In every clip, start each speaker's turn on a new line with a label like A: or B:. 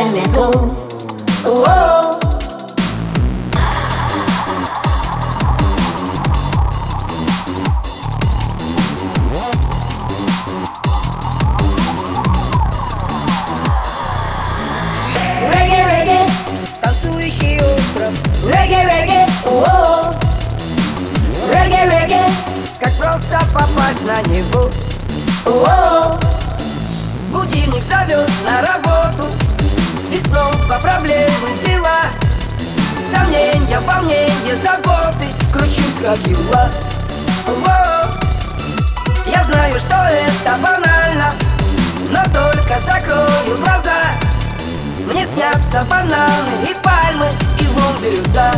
A: and let go.
B: Whoa. Reggae, reggae, танцующий остров. Reggae, reggae, whoa. Как просто попасть на него. Whoa. Будильник зовет на работу проблемы, дела Сомнения, волнения, заботы Кручусь, как юла Я знаю, что это банально Но только закрою глаза Мне снятся бананы и пальмы И лун бирюза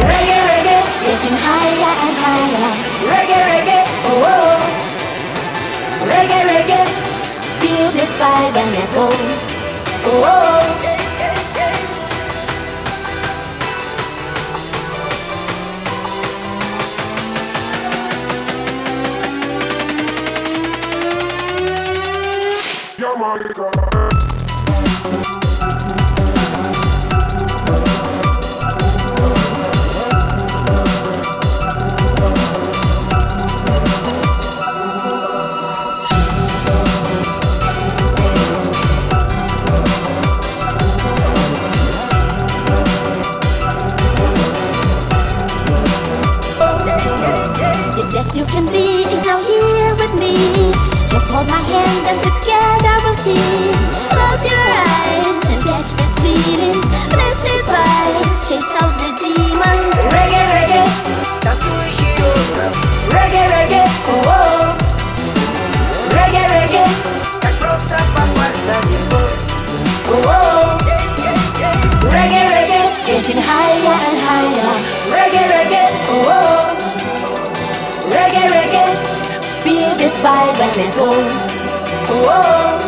B: Регги, регги,
A: getting high Oh, go.
B: Oh, oh.
A: you can be is now here with me. Just hold my hand and satisfied when they go. Whoa.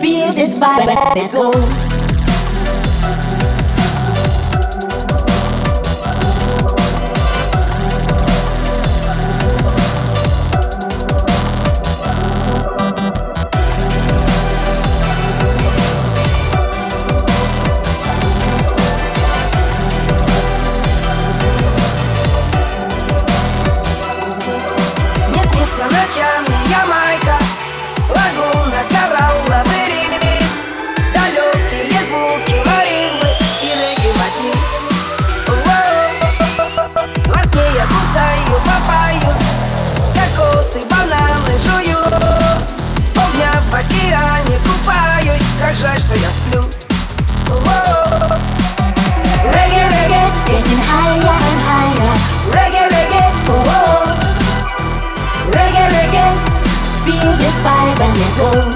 A: Feel this vibe when they go. Oh.